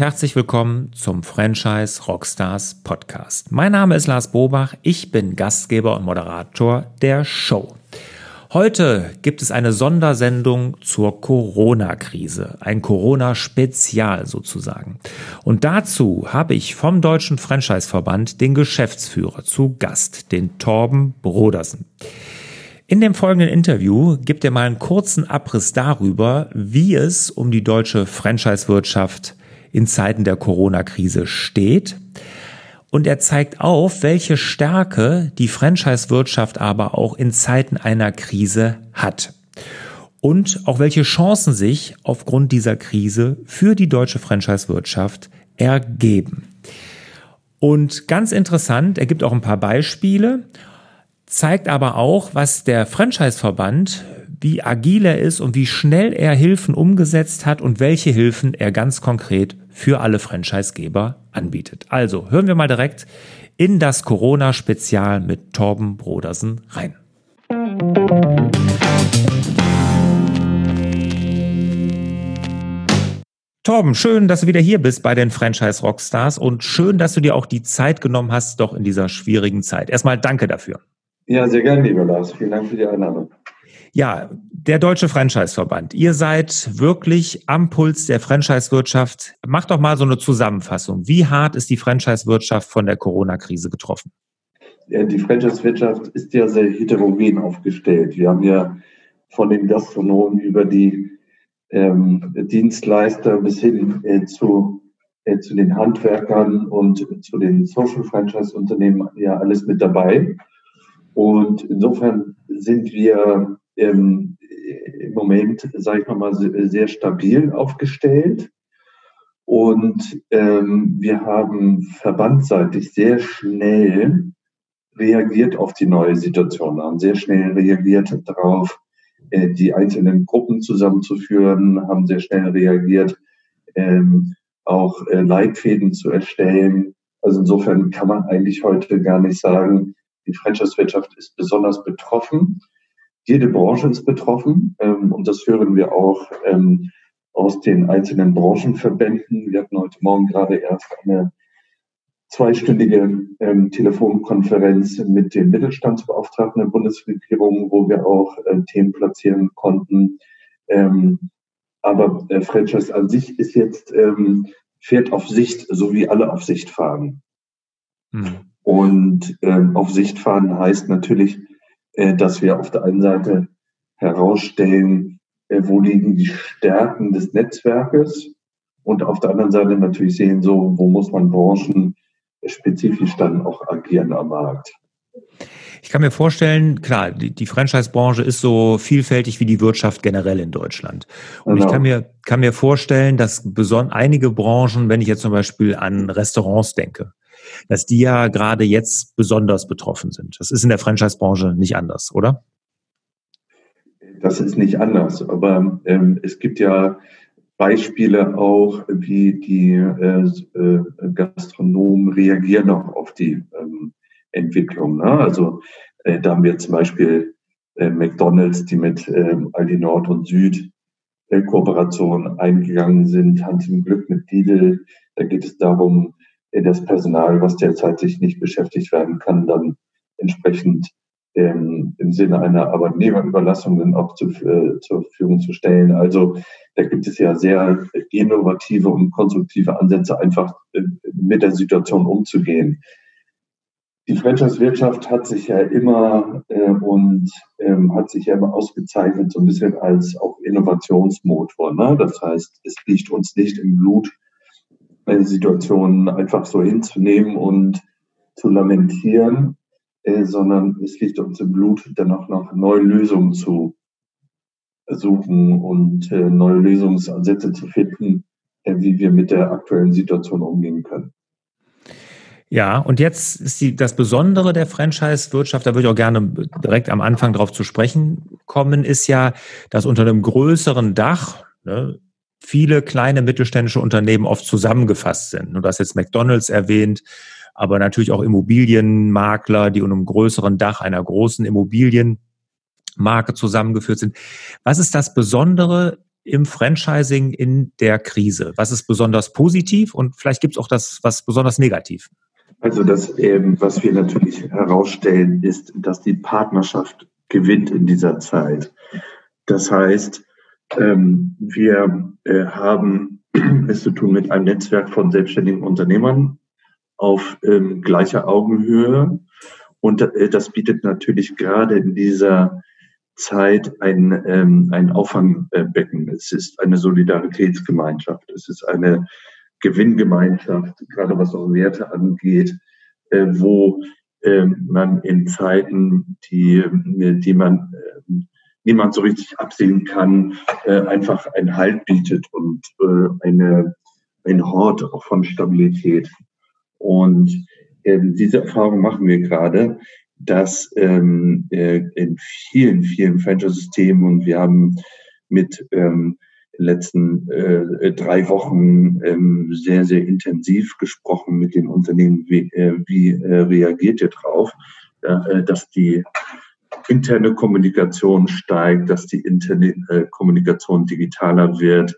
Herzlich willkommen zum Franchise Rockstars Podcast. Mein Name ist Lars Bobach, ich bin Gastgeber und Moderator der Show. Heute gibt es eine Sondersendung zur Corona-Krise, ein Corona-Spezial sozusagen. Und dazu habe ich vom Deutschen Franchise-Verband den Geschäftsführer zu Gast, den Torben Brodersen. In dem folgenden Interview gibt er mal einen kurzen Abriss darüber, wie es um die deutsche Franchise-Wirtschaft in Zeiten der Corona-Krise steht. Und er zeigt auf, welche Stärke die Franchise-Wirtschaft aber auch in Zeiten einer Krise hat. Und auch welche Chancen sich aufgrund dieser Krise für die deutsche Franchise-Wirtschaft ergeben. Und ganz interessant, er gibt auch ein paar Beispiele, zeigt aber auch, was der Franchise-Verband wie agil er ist und wie schnell er Hilfen umgesetzt hat und welche Hilfen er ganz konkret für alle Franchisegeber anbietet. Also hören wir mal direkt in das Corona-Spezial mit Torben Brodersen rein. Torben, schön, dass du wieder hier bist bei den Franchise Rockstars und schön, dass du dir auch die Zeit genommen hast, doch in dieser schwierigen Zeit. Erstmal danke dafür. Ja, sehr gerne, lieber Lars. Vielen Dank für die Einladung. Ja, der Deutsche Franchise-Verband. Ihr seid wirklich am Puls der Franchise-Wirtschaft. Macht doch mal so eine Zusammenfassung. Wie hart ist die Franchise-Wirtschaft von der Corona-Krise getroffen? Die Franchise-Wirtschaft ist ja sehr heterogen aufgestellt. Wir haben ja von den Gastronomen über die ähm, Dienstleister bis hin äh, zu, äh, zu den Handwerkern und zu den Social Franchise-Unternehmen ja alles mit dabei. Und insofern sind wir ähm, im Moment, sage ich mal, sehr stabil aufgestellt. Und ähm, wir haben verbandseitig sehr schnell reagiert auf die neue Situation, haben sehr schnell reagiert darauf, äh, die einzelnen Gruppen zusammenzuführen, haben sehr schnell reagiert, ähm, auch äh, Leitfäden zu erstellen. Also insofern kann man eigentlich heute gar nicht sagen, die Franchise-Wirtschaft ist besonders betroffen. Jede Branche ist betroffen ähm, und das hören wir auch ähm, aus den einzelnen Branchenverbänden. Wir hatten heute Morgen gerade erst eine zweistündige ähm, Telefonkonferenz mit dem Mittelstandsbeauftragten der Bundesregierung, wo wir auch äh, Themen platzieren konnten. Ähm, aber äh, Franchise an sich ist jetzt ähm, fährt auf Sicht, so wie alle auf Sicht fahren. Hm. Und ähm, auf Sicht fahren heißt natürlich, dass wir auf der einen Seite herausstellen, äh, wo liegen die Stärken des Netzwerkes und auf der anderen Seite natürlich sehen, so wo muss man branchenspezifisch dann auch agieren am Markt. Ich kann mir vorstellen, klar, die, die Franchise-Branche ist so vielfältig wie die Wirtschaft generell in Deutschland. Und genau. ich kann mir, kann mir vorstellen, dass einige Branchen, wenn ich jetzt zum Beispiel an Restaurants denke, dass die ja gerade jetzt besonders betroffen sind. Das ist in der Franchise-Branche nicht anders, oder? Das ist nicht anders, aber ähm, es gibt ja Beispiele auch, wie die äh, äh, Gastronomen reagieren auch auf die ähm, Entwicklung. Ne? Also äh, da haben wir zum Beispiel äh, McDonalds, die mit ähm, Aldi Nord und Süd äh, Kooperation eingegangen sind, Hand im Glück mit Lidl. Da geht es darum, das Personal, was derzeit sich nicht beschäftigt werden kann, dann entsprechend ähm, im Sinne einer Arbeitnehmerüberlassung dann auch zu, äh, zur Verfügung zu stellen. Also da gibt es ja sehr innovative und konstruktive Ansätze, einfach äh, mit der Situation umzugehen. Die Franchise-Wirtschaft hat sich ja immer äh, und ähm, hat sich ja immer ausgezeichnet, so ein bisschen als auch Innovationsmotor. Ne? Das heißt, es liegt uns nicht im Blut, Situationen einfach so hinzunehmen und zu lamentieren, äh, sondern es liegt uns im Blut, dann auch noch neue Lösungen zu suchen und äh, neue Lösungsansätze zu finden, äh, wie wir mit der aktuellen Situation umgehen können. Ja, und jetzt ist die, das Besondere der Franchise-Wirtschaft, da würde ich auch gerne direkt am Anfang drauf zu sprechen kommen, ist ja, dass unter einem größeren Dach, ne, viele kleine mittelständische Unternehmen oft zusammengefasst sind. Du hast jetzt McDonalds erwähnt, aber natürlich auch Immobilienmakler, die unter einem größeren Dach einer großen Immobilienmarke zusammengeführt sind. Was ist das Besondere im Franchising in der Krise? Was ist besonders positiv und vielleicht gibt es auch das, was besonders negativ? Also das, ähm, was wir natürlich herausstellen, ist, dass die Partnerschaft gewinnt in dieser Zeit. Das heißt, ähm, wir äh, haben es zu tun mit einem Netzwerk von selbstständigen Unternehmern auf ähm, gleicher Augenhöhe. Und äh, das bietet natürlich gerade in dieser Zeit ein, ähm, ein Auffangbecken. Es ist eine Solidaritätsgemeinschaft. Es ist eine Gewinngemeinschaft, gerade was auch Werte angeht, äh, wo äh, man in Zeiten, die, die man äh, niemand so richtig absehen kann, äh, einfach einen Halt bietet und äh, eine, ein Hort auch von Stabilität. Und ähm, diese Erfahrung machen wir gerade, dass ähm, äh, in vielen, vielen Franchise-Systemen und wir haben mit ähm, letzten äh, drei Wochen ähm, sehr, sehr intensiv gesprochen mit den Unternehmen, wie, äh, wie äh, reagiert ihr drauf, äh, dass die interne Kommunikation steigt, dass die interne äh, Kommunikation digitaler wird,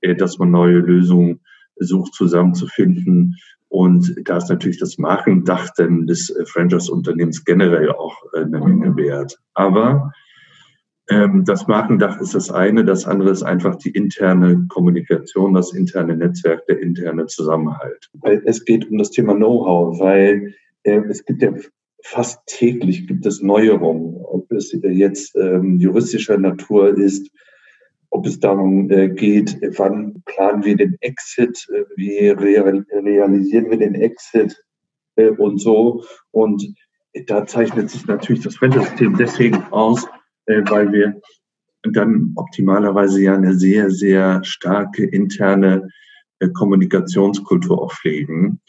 äh, dass man neue Lösungen sucht zusammenzufinden. Und da ist natürlich das Markendach denn des äh, Franchise-Unternehmens generell auch äh, eine Menge wert. Aber ähm, das Markendach ist das eine, das andere ist einfach die interne Kommunikation, das interne Netzwerk, der interne Zusammenhalt. Es geht um das Thema Know-how, weil äh, es gibt ja fast täglich gibt es Neuerungen, ob es jetzt ähm, juristischer Natur ist, ob es darum äh, geht, wann planen wir den Exit, äh, wie real, realisieren wir den Exit äh, und so. Und da zeichnet sich natürlich das Rentensystem deswegen aus, äh, weil wir dann optimalerweise ja eine sehr, sehr starke interne äh, Kommunikationskultur auch pflegen.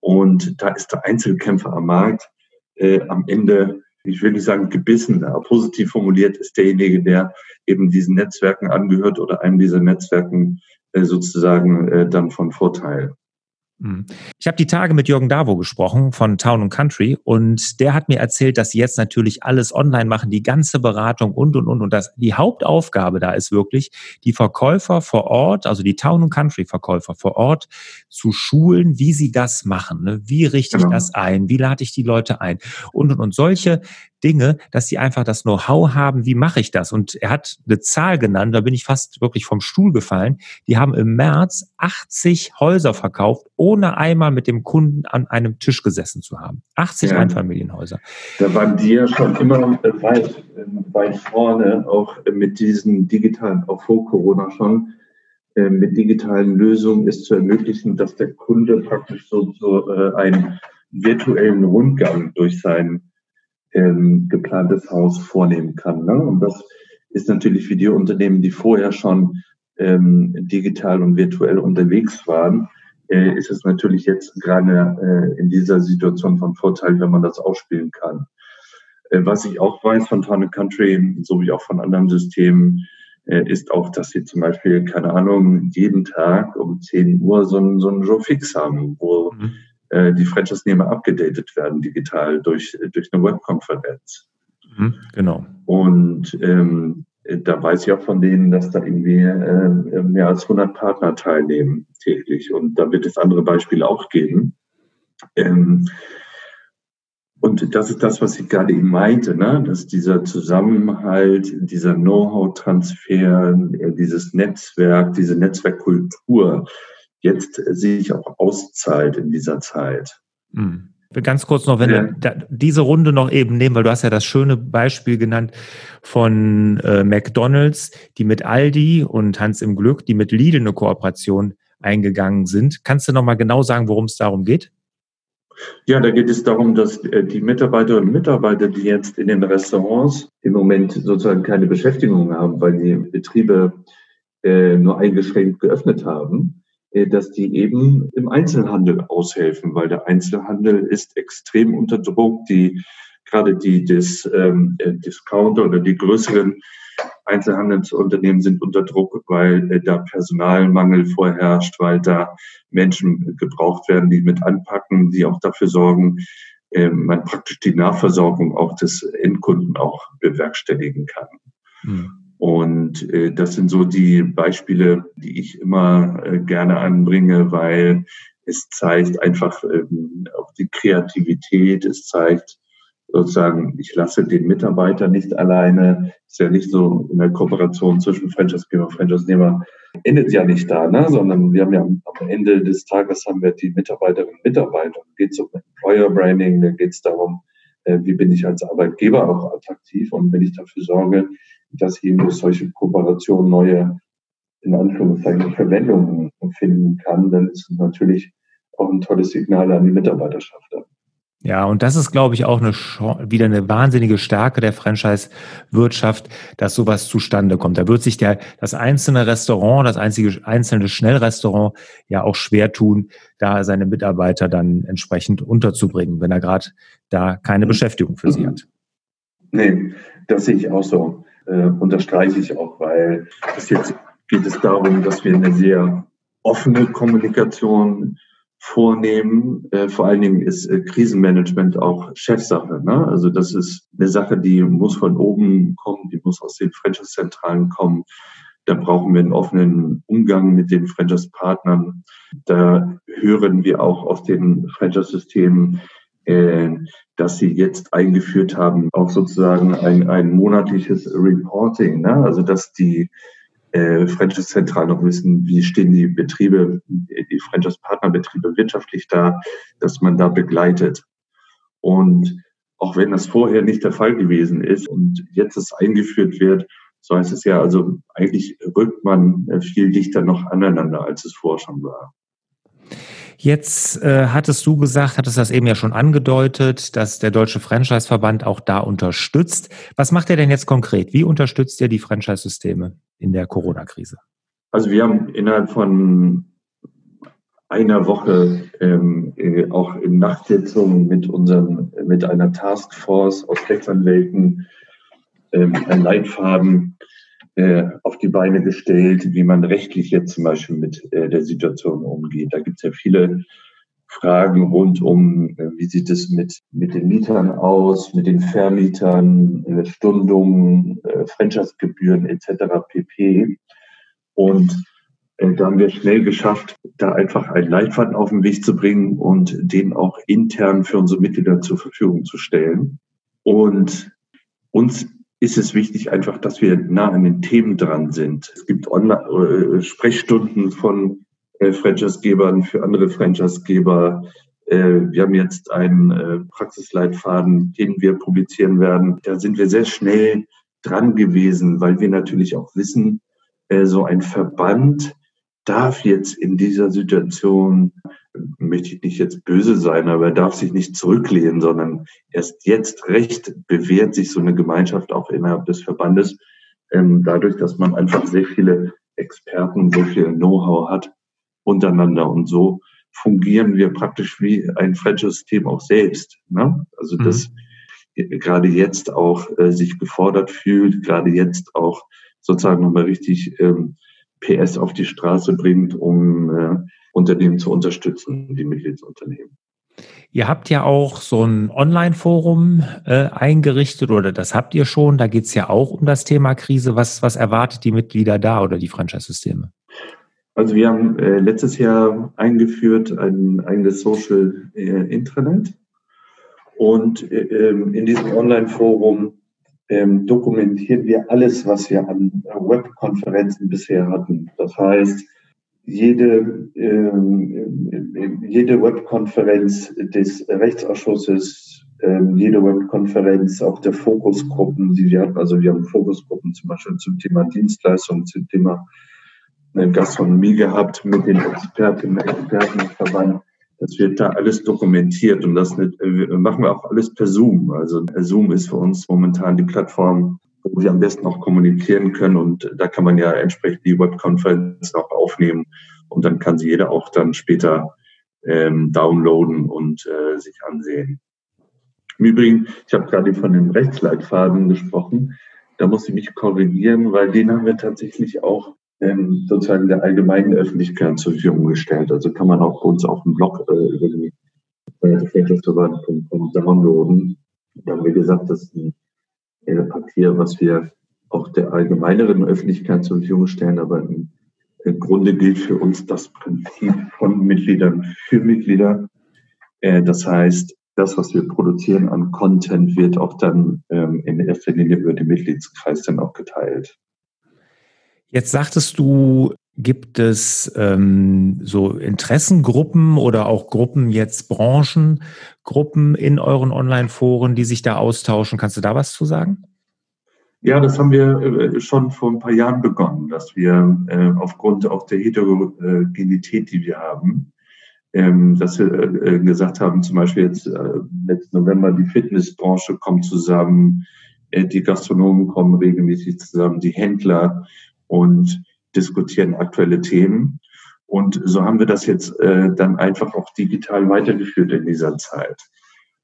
Und da ist der Einzelkämpfer am Markt äh, am Ende, ich will nicht sagen gebissen, aber positiv formuliert ist derjenige, der eben diesen Netzwerken angehört oder einem dieser Netzwerken äh, sozusagen äh, dann von Vorteil. Hm. Ich habe die Tage mit Jürgen Davo gesprochen von Town Country und der hat mir erzählt, dass sie jetzt natürlich alles online machen, die ganze Beratung und und und und das die Hauptaufgabe da ist wirklich die Verkäufer vor Ort, also die Town Country Verkäufer vor Ort zu schulen, wie sie das machen, ne? wie richte ich genau. das ein, wie lade ich die Leute ein und und und solche Dinge, dass sie einfach das Know-how haben, wie mache ich das? Und er hat eine Zahl genannt, da bin ich fast wirklich vom Stuhl gefallen. Die haben im März 80 Häuser verkauft, ohne einmal mit dem Kunden an einem Tisch gesessen zu haben. 80 ja. Einfamilienhäuser. Da waren die ja schon immer weit, weit vorne, auch mit diesen digitalen, auch vor Corona schon, äh, mit digitalen Lösungen ist zu ermöglichen, dass der Kunde praktisch so, so äh, einen virtuellen Rundgang durch sein ähm, geplantes Haus vornehmen kann. Ne? Und das ist natürlich für die Unternehmen, die vorher schon ähm, digital und virtuell unterwegs waren, äh, ist es natürlich jetzt gerade äh, in dieser Situation von Vorteil, wenn man das ausspielen kann. Äh, was ich auch weiß von Town Country, so wie auch von anderen Systemen, äh, ist auch, dass sie zum Beispiel, keine Ahnung, jeden Tag um 10 Uhr so ein, so ein Joe Fix haben, wo mhm die Franchise-Nehmer abgedatet werden digital durch, durch eine Webkonferenz. Mhm, genau. Und ähm, da weiß ich auch von denen, dass da irgendwie äh, mehr als 100 Partner teilnehmen täglich. Und da wird es andere Beispiele auch geben. Ähm, und das ist das, was ich gerade eben meinte, ne? dass dieser Zusammenhalt, dieser Know-how-Transfer, äh, dieses Netzwerk, diese Netzwerkkultur, jetzt sich auch auszahlt in dieser Zeit. Mhm. Ganz kurz noch, wenn ja. wir diese Runde noch eben nehmen, weil du hast ja das schöne Beispiel genannt von äh, McDonalds, die mit Aldi und Hans im Glück, die mit Lidl eine Kooperation eingegangen sind. Kannst du noch mal genau sagen, worum es darum geht? Ja, da geht es darum, dass äh, die Mitarbeiterinnen und Mitarbeiter, die jetzt in den Restaurants im Moment sozusagen keine Beschäftigung haben, weil die Betriebe äh, nur eingeschränkt geöffnet haben, dass die eben im Einzelhandel aushelfen, weil der Einzelhandel ist extrem unter Druck. Die gerade die des, ähm, äh, Discounter oder die größeren Einzelhandelsunternehmen sind unter Druck, weil äh, da Personalmangel vorherrscht, weil da Menschen gebraucht werden, die mit anpacken, die auch dafür sorgen, äh, man praktisch die Nachversorgung auch des Endkunden auch bewerkstelligen kann. Mhm. Und äh, das sind so die Beispiele, die ich immer äh, gerne anbringe, weil es zeigt einfach ähm, auch die Kreativität, es zeigt sozusagen, ich lasse den Mitarbeiter nicht alleine. Ist ja nicht so in der Kooperation zwischen Franchisegeber und Franchise-Nehmer endet ja nicht da, ne? sondern wir haben ja am Ende des Tages haben wir die Mitarbeiterinnen und Mitarbeiter. Da geht es um Employer Branding, da geht es darum, äh, wie bin ich als Arbeitgeber auch attraktiv und wenn ich dafür sorge, dass eben durch solche Kooperationen neue, in Anführungszeichen, Verwendungen finden kann, dann ist es natürlich auch ein tolles Signal an die Mitarbeiterschaft. Ja, und das ist, glaube ich, auch eine wieder eine wahnsinnige Stärke der Franchise-Wirtschaft, dass sowas zustande kommt. Da wird sich der, das einzelne Restaurant, das einzige einzelne Schnellrestaurant ja auch schwer tun, da seine Mitarbeiter dann entsprechend unterzubringen, wenn er gerade da keine Beschäftigung für sie hat. Nee, das sehe ich auch so. Äh, unterstreiche ich auch, weil es jetzt geht es darum, dass wir eine sehr offene Kommunikation vornehmen. Äh, vor allen Dingen ist äh, Krisenmanagement auch Chefsache. Ne? Also das ist eine Sache, die muss von oben kommen, die muss aus den Franchise-Zentralen kommen. Da brauchen wir einen offenen Umgang mit den Franchise-Partnern. Da hören wir auch aus den Franchise-Systemen, äh, dass sie jetzt eingeführt haben, auch sozusagen ein, ein monatliches Reporting. Ne? Also dass die äh, Franchise-Zentral noch wissen, wie stehen die Betriebe, die Franchise-Partnerbetriebe wirtschaftlich da, dass man da begleitet. Und auch wenn das vorher nicht der Fall gewesen ist und jetzt es eingeführt wird, so heißt es ja, also eigentlich rückt man äh, viel dichter noch aneinander, als es vorher schon war. Jetzt äh, hattest du gesagt, hattest das eben ja schon angedeutet, dass der Deutsche Franchise-Verband auch da unterstützt. Was macht er denn jetzt konkret? Wie unterstützt er die Franchise-Systeme in der Corona-Krise? Also wir haben innerhalb von einer Woche ähm, äh, auch in Nachtsitzungen mit unserem, mit einer Taskforce aus Rechtsanwälten ähm, einen Leitfaden äh, auf die Beine gestellt, wie man rechtlich jetzt zum Beispiel mit äh, der Situation umgeht. Da gibt es ja viele Fragen rund um, äh, wie sieht es mit, mit den Mietern aus, mit den Vermietern, äh, Stundungen, äh, Franchise-Gebühren etc. pp. Und äh, da haben wir schnell geschafft, da einfach einen Leitfaden auf den Weg zu bringen und den auch intern für unsere Mitglieder zur Verfügung zu stellen. Und uns ist es wichtig einfach, dass wir nah an den Themen dran sind. Es gibt Online äh, Sprechstunden von äh, Franchisegebern für andere Franchisegeber. Äh, wir haben jetzt einen äh, Praxisleitfaden, den wir publizieren werden. Da sind wir sehr schnell dran gewesen, weil wir natürlich auch wissen, äh, so ein Verband darf jetzt in dieser Situation, möchte ich nicht jetzt böse sein, aber er darf sich nicht zurücklehnen, sondern erst jetzt recht bewährt sich so eine Gemeinschaft auch innerhalb des Verbandes, ähm, dadurch, dass man einfach sehr viele Experten, so viel Know-how hat untereinander und so fungieren wir praktisch wie ein Franchise-System auch selbst. Ne? Also mhm. das gerade jetzt auch äh, sich gefordert fühlt, gerade jetzt auch sozusagen nochmal richtig ähm, PS auf die Straße bringt, um äh, Unternehmen zu unterstützen, die Mitgliedsunternehmen. Ihr habt ja auch so ein Online-Forum äh, eingerichtet oder das habt ihr schon. Da geht es ja auch um das Thema Krise. Was, was erwartet die Mitglieder da oder die Franchise-Systeme? Also wir haben äh, letztes Jahr eingeführt ein eigenes Social äh, Intranet. Und äh, ähm, in diesem Online-Forum ähm, dokumentieren wir alles, was wir an Webkonferenzen bisher hatten. Das heißt, jede, ähm, jede Webkonferenz des Rechtsausschusses, ähm, jede Webkonferenz auch der Fokusgruppen, die wir hatten, also wir haben Fokusgruppen zum Beispiel zum Thema Dienstleistungen, zum Thema äh, Gastronomie gehabt mit den Experten, Expertenverband das wird da alles dokumentiert und das äh, machen wir auch alles per Zoom. Also Zoom ist für uns momentan die Plattform, wo wir am besten auch kommunizieren können und da kann man ja entsprechend die Webkonferenz auch aufnehmen und dann kann sie jeder auch dann später ähm, downloaden und äh, sich ansehen. Im Übrigen, ich habe gerade von dem Rechtsleitfaden gesprochen. Da muss ich mich korrigieren, weil den haben wir tatsächlich auch ähm, sozusagen der allgemeinen Öffentlichkeit zur Verfügung gestellt. Also kann man auch bei uns auf dem Blog äh, über die äh, downloaden. Da haben wir gesagt, das ist ein, ein Papier, was wir auch der allgemeineren Öffentlichkeit zur Verfügung stellen. Aber im, im Grunde gilt für uns das Prinzip von Mitgliedern für Mitglieder. Äh, das heißt, das, was wir produzieren an Content, wird auch dann ähm, in erster Linie über den Mitgliedskreis dann auch geteilt. Jetzt sagtest du, gibt es ähm, so Interessengruppen oder auch Gruppen, jetzt Branchengruppen in euren Online-Foren, die sich da austauschen? Kannst du da was zu sagen? Ja, das haben wir äh, schon vor ein paar Jahren begonnen, dass wir äh, aufgrund auch der Heterogenität, die wir haben, ähm, dass wir äh, gesagt haben, zum Beispiel jetzt letzten November, die Fitnessbranche kommt zusammen, die Gastronomen kommen regelmäßig zusammen, die Händler und diskutieren aktuelle Themen. Und so haben wir das jetzt dann einfach auch digital weitergeführt in dieser Zeit.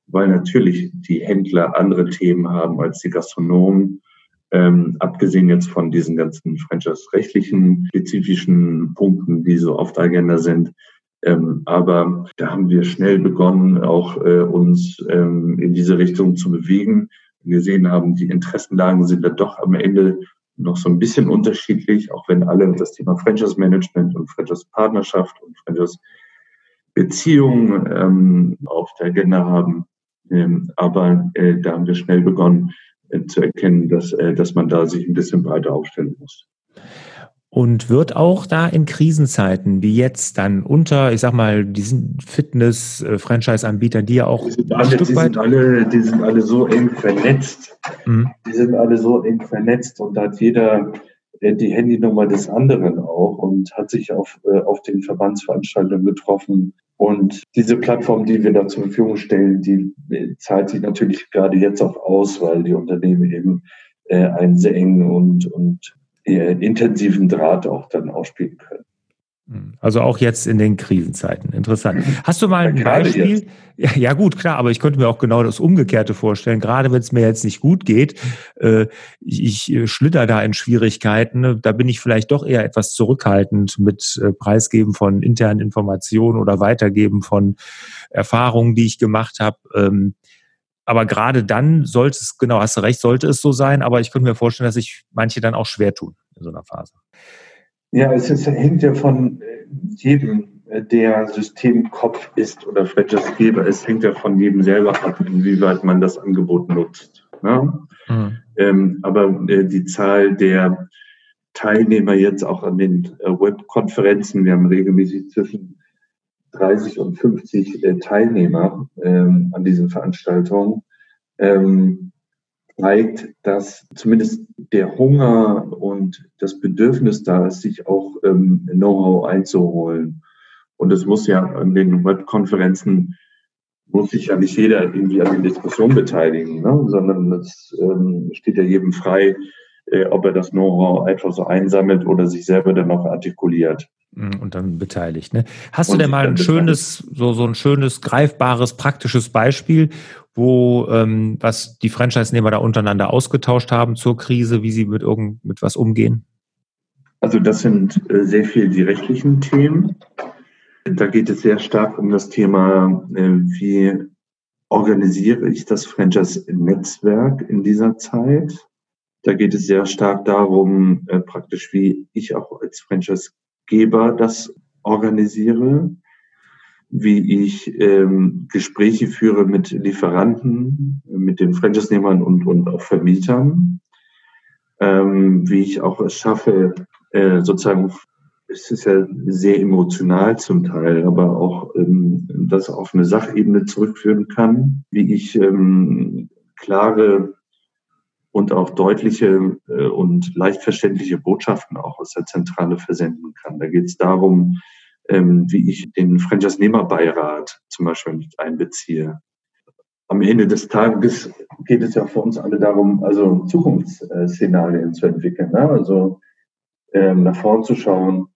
Weil natürlich die Händler andere Themen haben als die Gastronomen ähm, abgesehen jetzt von diesen ganzen franchise-rechtlichen spezifischen Punkten, die so auf der Agenda sind. Ähm, aber da haben wir schnell begonnen, auch äh, uns ähm, in diese Richtung zu bewegen. Wir sehen haben, die Interessenlagen sind da doch am Ende noch so ein bisschen unterschiedlich, auch wenn alle das Thema Franchise Management und Franchise Partnerschaft und Franchise Beziehungen ähm, auf der Agenda haben. Ähm, aber äh, da haben wir schnell begonnen, äh, zu erkennen, dass, äh, dass man da sich ein bisschen breiter aufstellen muss. Und wird auch da in Krisenzeiten wie jetzt dann unter, ich sag mal, diesen Fitness-Franchise-Anbietern, die ja auch die sind, alle, die, sind alle, die sind alle so eng vernetzt. Mhm. Die sind alle so eng vernetzt und da hat jeder äh, die Handynummer des anderen auch und hat sich auf, auf den Verbandsveranstaltungen getroffen und diese Plattform, die wir da zur Verfügung stellen, die zahlt sich natürlich gerade jetzt auch aus, weil die Unternehmen eben äh, einen sehr engen und, und äh, intensiven Draht auch dann ausspielen können. Hm. Also auch jetzt in den Krisenzeiten. Interessant. Hast du mal ein Beispiel? Ja, ja, gut, klar, aber ich könnte mir auch genau das Umgekehrte vorstellen. Gerade wenn es mir jetzt nicht gut geht, äh, ich, ich äh, schlitter da in Schwierigkeiten. Da bin ich vielleicht doch eher etwas zurückhaltend mit äh, Preisgeben von internen Informationen oder Weitergeben von Erfahrungen, die ich gemacht habe. Ähm, aber gerade dann sollte es, genau, hast du recht, sollte es so sein. Aber ich könnte mir vorstellen, dass sich manche dann auch schwer tun in so einer Phase. Ja, es ist, hängt ja von äh, jedem, äh, der Systemkopf ist oder Franchise-Geber ist, hängt ja von jedem selber ab, inwieweit man das Angebot nutzt. Ne? Mhm. Ähm, aber äh, die Zahl der Teilnehmer jetzt auch an den äh, Webkonferenzen, wir haben regelmäßig zwischen 30 und 50 äh, Teilnehmer ähm, an diesen Veranstaltungen. Ähm, zeigt, dass zumindest der Hunger und das Bedürfnis da ist, sich auch ähm, Know-how einzuholen. Und es muss ja an den Webkonferenzen muss sich ja nicht jeder irgendwie an den Diskussionen beteiligen, ne? sondern es ähm, steht ja jedem frei, äh, ob er das Know-how einfach so einsammelt oder sich selber dann noch artikuliert. Mhm, und dann beteiligt. Ne? Hast und du denn mal ein schönes, so, so ein schönes, greifbares, praktisches Beispiel, wo ähm, was die Franchise-Nehmer da untereinander ausgetauscht haben zur Krise, wie sie mit irgend mit was umgehen? Also das sind äh, sehr viel die rechtlichen Themen. Da geht es sehr stark um das Thema, äh, wie organisiere ich das Franchise-Netzwerk in dieser Zeit. Da geht es sehr stark darum, äh, praktisch wie ich auch als Franchise-Geber das organisiere wie ich ähm, Gespräche führe mit Lieferanten, mit den Franchise-Nehmern und, und auch Vermietern, ähm, wie ich auch es schaffe, äh, sozusagen, es ist ja sehr emotional zum Teil, aber auch ähm, das auf eine Sachebene zurückführen kann, wie ich ähm, klare und auch deutliche äh, und leicht verständliche Botschaften auch aus der Zentrale versenden kann. Da geht es darum, ähm, wie ich den Franchise-Nehmer-Beirat zum Beispiel mit einbeziehe. Am Ende des Tages geht es ja für uns alle darum, also Zukunftsszenarien zu entwickeln, ne? also ähm, nach vorn zu schauen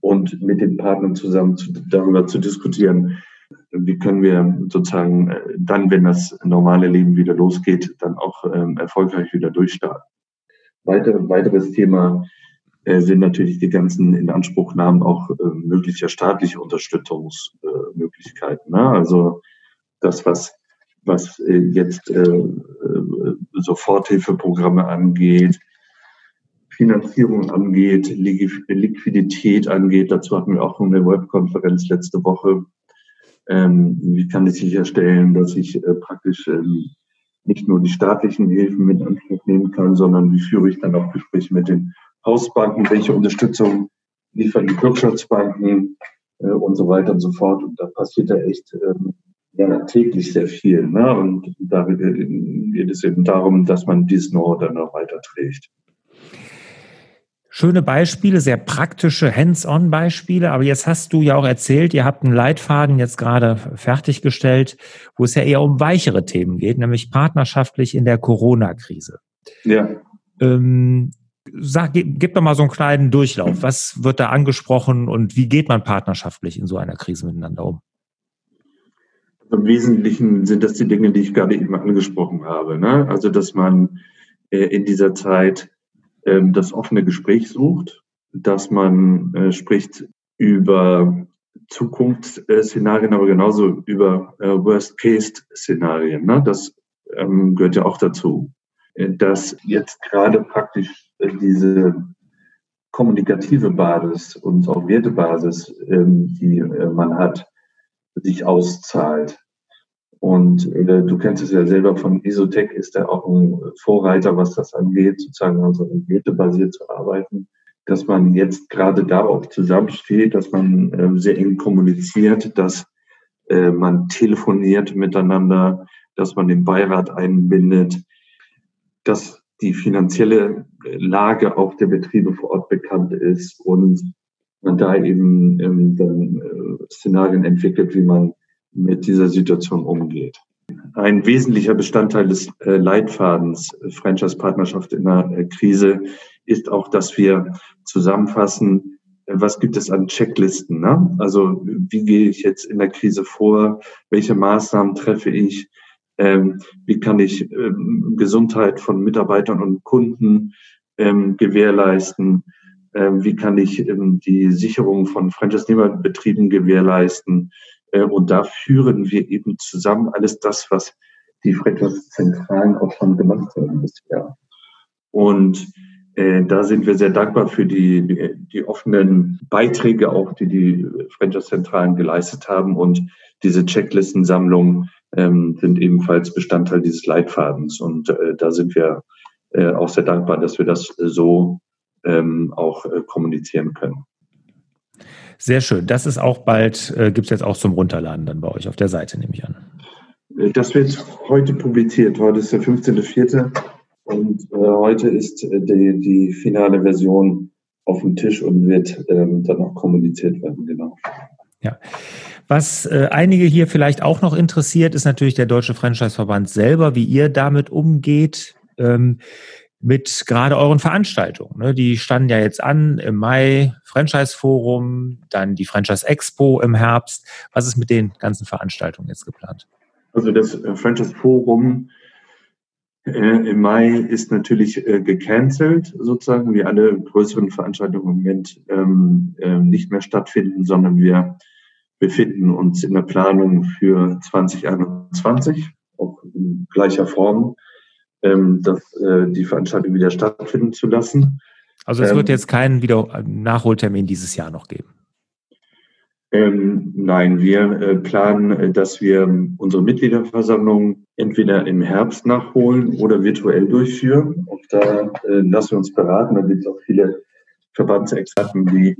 und mit den Partnern zusammen zu, darüber zu diskutieren, wie können wir sozusagen äh, dann, wenn das normale Leben wieder losgeht, dann auch ähm, erfolgreich wieder durchstarten. Weiter, weiteres Thema äh, sind natürlich die ganzen Inanspruchnahmen auch äh, möglicher staatlicher Unterstützungsmöglichkeiten. Ne? Also das, was, was äh, jetzt äh, äh, Soforthilfeprogramme angeht, Finanzierung angeht, Liquidität angeht. Dazu hatten wir auch eine Webkonferenz letzte Woche. Ähm, wie kann ich sicherstellen, dass ich äh, praktisch ähm, nicht nur die staatlichen Hilfen mit Anspruch nehmen kann, sondern wie führe ich dann auch Gespräche mit den Hausbanken, welche Unterstützung liefern die Wirtschaftsbanken äh, und so weiter und so fort. Und da passiert ja echt ähm, ja, täglich sehr viel. Ne? Und da geht es eben darum, dass man dies know dann noch weiterträgt. Schöne Beispiele, sehr praktische Hands-on-Beispiele. Aber jetzt hast du ja auch erzählt, ihr habt einen Leitfaden jetzt gerade fertiggestellt, wo es ja eher um weichere Themen geht, nämlich partnerschaftlich in der Corona-Krise. Ja. Ähm, sag, gib, gib doch mal so einen kleinen Durchlauf. Was wird da angesprochen und wie geht man partnerschaftlich in so einer Krise miteinander um? Im Wesentlichen sind das die Dinge, die ich gerade eben angesprochen habe. Ne? Also, dass man äh, in dieser Zeit ähm, das offene Gespräch sucht, dass man äh, spricht über Zukunftsszenarien, aber genauso über äh, Worst-Case-Szenarien. Ne? Das ähm, gehört ja auch dazu. Äh, dass jetzt gerade praktisch äh, diese kommunikative Basis und auch Wertebasis, ähm, die äh, man hat, sich auszahlt. Und äh, du kennst es ja selber von Isotech, ist er auch ein Vorreiter, was das angeht, sozusagen also wertebasiert zu arbeiten. Dass man jetzt gerade da auch zusammensteht, dass man äh, sehr eng kommuniziert, dass äh, man telefoniert miteinander, dass man den Beirat einbindet, dass die finanzielle Lage auch der Betriebe vor Ort bekannt ist und man da eben ähm, dann äh, Szenarien entwickelt, wie man mit dieser Situation umgeht. Ein wesentlicher Bestandteil des äh, Leitfadens äh, Franchise-Partnerschaft in der äh, Krise ist auch, dass wir zusammenfassen, was gibt es an Checklisten? Ne? Also wie gehe ich jetzt in der Krise vor? Welche Maßnahmen treffe ich? Ähm, wie kann ich ähm, Gesundheit von Mitarbeitern und Kunden ähm, gewährleisten? Ähm, wie kann ich ähm, die Sicherung von Franchise-Nehmerbetrieben gewährleisten? Äh, und da führen wir eben zusammen alles das, was die Franchise-Zentralen auch schon gemacht haben bisher. Und äh, da sind wir sehr dankbar für die, die, die offenen Beiträge auch, die die Franchise-Zentralen geleistet haben. Und diese Checklistensammlung ähm, sind ebenfalls Bestandteil dieses Leitfadens. Und äh, da sind wir äh, auch sehr dankbar, dass wir das so ähm, auch äh, kommunizieren können. Sehr schön. Das ist auch bald, äh, gibt es jetzt auch zum Runterladen dann bei euch auf der Seite, nehme ich an. Äh, das wird heute publiziert. Heute ist der 15.04. Und äh, heute ist äh, die, die finale Version auf dem Tisch und wird ähm, dann auch kommuniziert werden, genau. Ja. Was äh, einige hier vielleicht auch noch interessiert, ist natürlich der Deutsche Franchise-Verband selber, wie ihr damit umgeht. Ähm, mit gerade euren Veranstaltungen. Ne? Die standen ja jetzt an im Mai, Franchise Forum, dann die Franchise Expo im Herbst. Was ist mit den ganzen Veranstaltungen jetzt geplant? Also das äh, Franchise Forum äh, im Mai ist natürlich äh, gecancelt, sozusagen, wie alle größeren Veranstaltungen im Moment ähm, äh, nicht mehr stattfinden, sondern wir befinden uns in der Planung für 2021, auch in gleicher Form ähm, das, äh, die Veranstaltung wieder stattfinden zu lassen. Also es ähm, wird jetzt keinen wieder Nachholtermin dieses Jahr noch geben. Ähm, nein, wir äh, planen, äh, dass wir unsere Mitgliederversammlung entweder im Herbst nachholen oder virtuell durchführen. Und da äh, lassen wir uns beraten. Da gibt es auch viele Verbandsexperten, die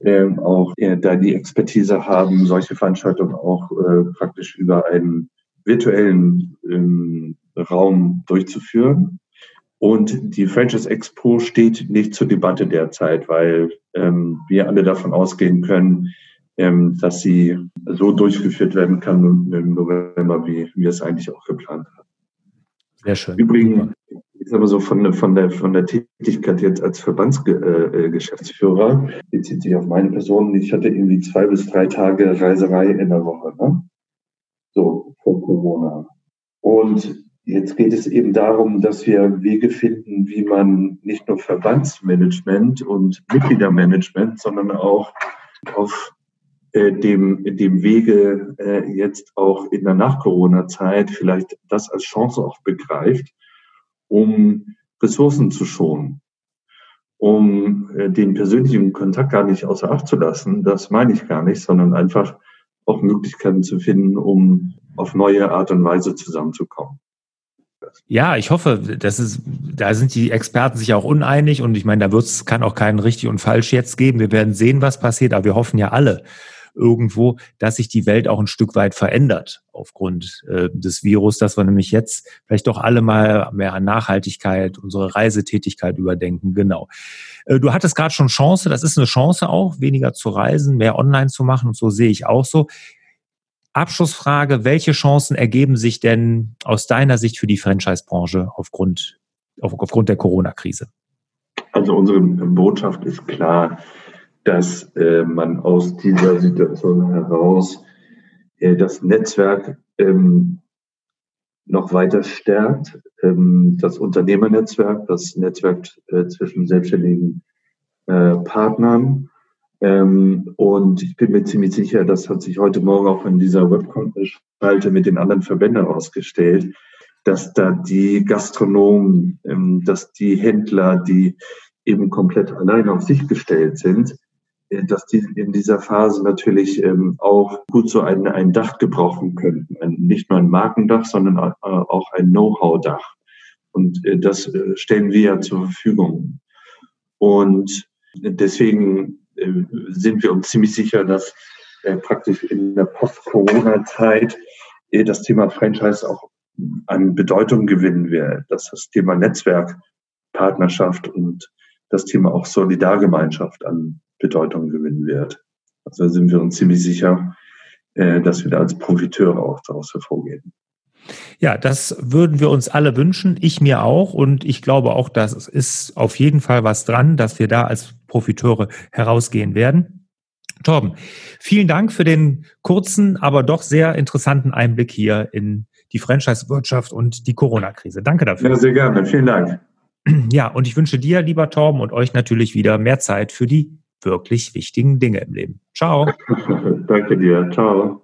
ähm, auch äh, da die Expertise haben, solche Veranstaltungen auch äh, praktisch über einen virtuellen ähm, Raum durchzuführen. Und die Franchise Expo steht nicht zur Debatte derzeit, weil ähm, wir alle davon ausgehen können, ähm, dass sie so durchgeführt werden kann im November, wie wir es eigentlich auch geplant haben. Sehr schön. Übrigens, ich sage mal so, von, von, der, von der Tätigkeit jetzt als Verbandsgeschäftsführer äh, bezieht sich auf meine Person. Ich hatte irgendwie zwei bis drei Tage Reiserei in der Woche, ne? So, vor Corona. Und Jetzt geht es eben darum, dass wir Wege finden, wie man nicht nur Verbandsmanagement und Mitgliedermanagement, sondern auch auf äh, dem, dem Wege äh, jetzt auch in der Nach-Corona-Zeit vielleicht das als Chance auch begreift, um Ressourcen zu schonen. um äh, den persönlichen Kontakt gar nicht außer Acht zu lassen. Das meine ich gar nicht, sondern einfach auch Möglichkeiten zu finden, um auf neue Art und Weise zusammenzukommen. Ja, ich hoffe, das ist, da sind die Experten sich auch uneinig und ich meine, da wird's, kann auch keinen richtig und falsch jetzt geben. Wir werden sehen, was passiert, aber wir hoffen ja alle irgendwo, dass sich die Welt auch ein Stück weit verändert aufgrund äh, des Virus, dass wir nämlich jetzt vielleicht doch alle mal mehr an Nachhaltigkeit, unsere Reisetätigkeit überdenken. Genau. Äh, du hattest gerade schon Chance, das ist eine Chance auch, weniger zu reisen, mehr online zu machen und so sehe ich auch so. Abschlussfrage, welche Chancen ergeben sich denn aus deiner Sicht für die Franchise-Branche aufgrund, auf, aufgrund der Corona-Krise? Also unsere Botschaft ist klar, dass äh, man aus dieser Situation heraus äh, das Netzwerk ähm, noch weiter stärkt, ähm, das Unternehmernetzwerk, das Netzwerk äh, zwischen selbstständigen äh, Partnern ähm, und ich bin mir ziemlich sicher, das hat sich heute Morgen auch in dieser Webspalte mit den anderen Verbänden herausgestellt, dass da die Gastronomen, ähm, dass die Händler, die eben komplett allein auf sich gestellt sind, äh, dass die in dieser Phase natürlich ähm, auch gut so ein, ein Dach gebrauchen könnten. Ein, nicht nur ein Markendach, sondern auch ein Know-how-Dach. Und äh, das äh, stellen wir ja zur Verfügung. Und deswegen äh, sind wir uns ziemlich sicher, dass äh, praktisch in der Post-Corona-Zeit äh, das Thema Franchise auch an Bedeutung gewinnen wird, dass das Thema Netzwerk, Partnerschaft und das Thema auch Solidargemeinschaft an Bedeutung gewinnen wird. Also sind wir uns ziemlich sicher, dass wir da als Profiteure auch daraus hervorgehen. Ja, das würden wir uns alle wünschen, ich mir auch. Und ich glaube auch, dass ist auf jeden Fall was dran, dass wir da als Profiteure herausgehen werden. Torben, vielen Dank für den kurzen, aber doch sehr interessanten Einblick hier in die Franchise-Wirtschaft und die Corona-Krise. Danke dafür. Ja, sehr gerne. Vielen Dank. Ja, und ich wünsche dir, lieber Torben, und euch natürlich wieder mehr Zeit für die wirklich wichtigen Dinge im Leben. Ciao. Danke dir. Ciao.